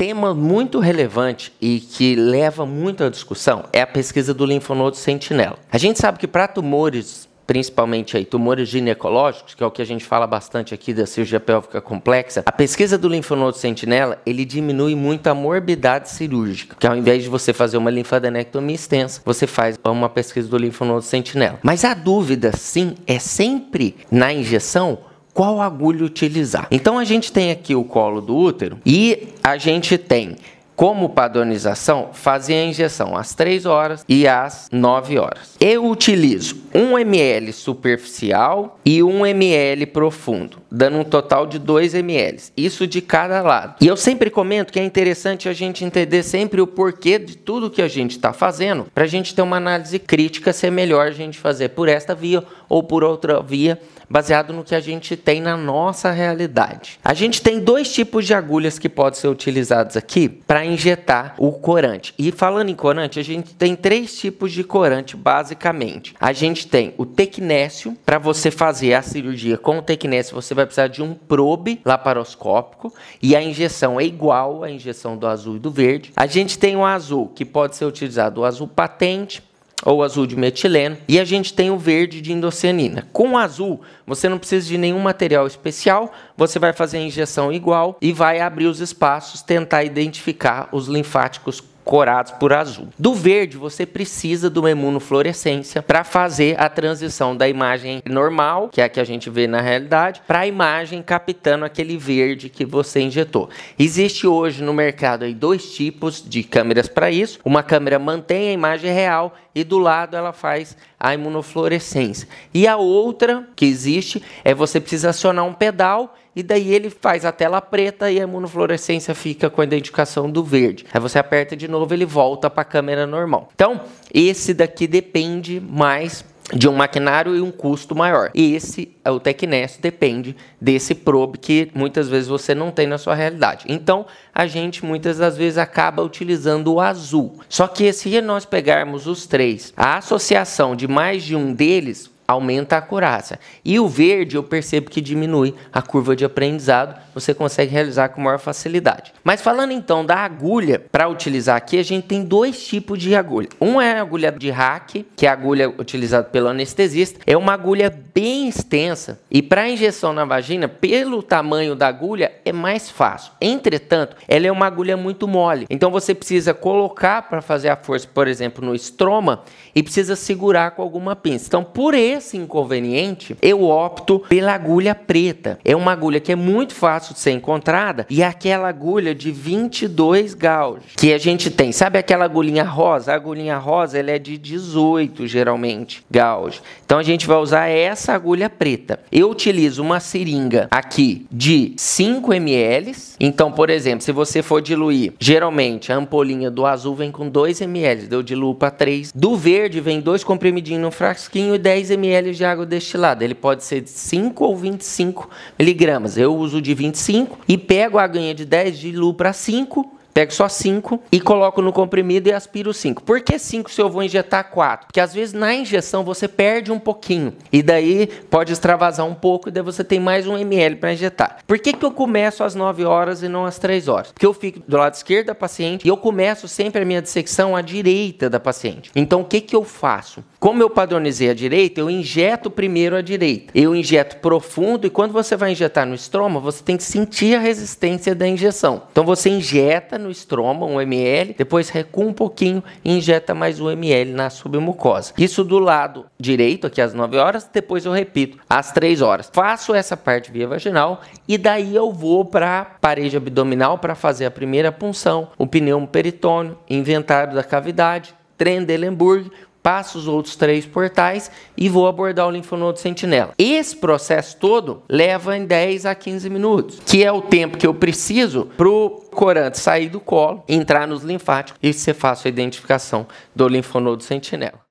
tema muito relevante e que leva muito à discussão é a pesquisa do linfonodo sentinela. A gente sabe que para tumores principalmente aí tumores ginecológicos, que é o que a gente fala bastante aqui da cirurgia pélvica complexa, a pesquisa do linfonodo sentinela, ele diminui muito a morbidade cirúrgica, que ao invés de você fazer uma linfadenectomia extensa, você faz uma pesquisa do linfonodo sentinela. Mas a dúvida, sim, é sempre na injeção qual agulha utilizar. Então a gente tem aqui o colo do útero e a gente tem como padronização, fazer a injeção às 3 horas e às 9 horas. Eu utilizo 1 ml superficial e 1 ml profundo, dando um total de 2 ml. Isso de cada lado. E eu sempre comento que é interessante a gente entender sempre o porquê de tudo que a gente está fazendo, para a gente ter uma análise crítica se é melhor a gente fazer por esta via ou por outra via baseado no que a gente tem na nossa realidade. A gente tem dois tipos de agulhas que podem ser utilizados aqui para injetar o corante. E falando em corante, a gente tem três tipos de corante basicamente. A gente tem o tecnésio, para você fazer a cirurgia com o tecnésio, você vai precisar de um probe laparoscópico e a injeção é igual à injeção do azul e do verde. A gente tem o azul, que pode ser utilizado o azul patente, ou azul de metileno, e a gente tem o verde de indocianina. Com o azul, você não precisa de nenhum material especial, você vai fazer a injeção igual e vai abrir os espaços, tentar identificar os linfáticos corados por azul. Do verde, você precisa de uma imunofluorescência para fazer a transição da imagem normal, que é a que a gente vê na realidade, para a imagem captando aquele verde que você injetou. Existe hoje no mercado aí dois tipos de câmeras para isso. Uma câmera mantém a imagem real e do lado ela faz a imunofluorescência. E a outra que existe é você precisa acionar um pedal e daí ele faz a tela preta e a imunofluorescência fica com a identificação do verde. Aí você aperta de novo, ele volta para a câmera normal. Então, esse daqui depende mais de um maquinário e um custo maior. E esse, o Tecnest, depende desse probe que muitas vezes você não tem na sua realidade. Então, a gente muitas das vezes acaba utilizando o azul. Só que se nós pegarmos os três, a associação de mais de um deles aumenta a acurácia. E o verde eu percebo que diminui a curva de aprendizado, você consegue realizar com maior facilidade. Mas falando então da agulha para utilizar aqui, a gente tem dois tipos de agulha. Um é a agulha de hack, que é a agulha utilizada pelo anestesista, é uma agulha bem extensa e para injeção na vagina, pelo tamanho da agulha, é mais fácil. Entretanto, ela é uma agulha muito mole. Então você precisa colocar para fazer a força, por exemplo, no estroma e precisa segurar com alguma pinça. Então, por esse esse inconveniente, eu opto pela agulha preta. É uma agulha que é muito fácil de ser encontrada e é aquela agulha de 22 gauge que a gente tem. Sabe aquela agulhinha rosa? A agulhinha rosa ela é de 18 geralmente gauge. Então a gente vai usar essa agulha preta. Eu utilizo uma seringa aqui de 5 ml. Então, por exemplo, se você for diluir, geralmente a ampolinha do azul vem com 2 ml, eu diluo para 3. Do verde vem dois comprimidinhos no frasquinho e 10 ml ml de água destilada. Ele pode ser de 5 ou 25 miligramas. Eu uso de 25 e pego a aguinha de 10 diluo para 5 Pego só 5 e coloco no comprimido e aspiro 5. Por que 5 se eu vou injetar 4? Porque às vezes na injeção você perde um pouquinho. E daí pode extravasar um pouco e daí você tem mais um ml para injetar. Por que, que eu começo às 9 horas e não às 3 horas? Porque eu fico do lado esquerdo da paciente e eu começo sempre a minha dissecção à direita da paciente. Então o que, que eu faço? Como eu padronizei a direita, eu injeto primeiro a direita. Eu injeto profundo e quando você vai injetar no estroma, você tem que sentir a resistência da injeção. Então você injeta no estroma, um ml, depois recua um pouquinho e injeta mais um ml na submucosa. Isso do lado direito, aqui às 9 horas, depois eu repito às 3 horas. Faço essa parte via vaginal e daí eu vou para a parede abdominal para fazer a primeira punção, o pneu peritônio, inventário da cavidade, Trendelenburg, passo os outros três portais e vou abordar o linfonodo sentinela. Esse processo todo leva em 10 a 15 minutos, que é o tempo que eu preciso para o corante sair do colo, entrar nos linfáticos e ser fácil a identificação do linfonodo sentinela.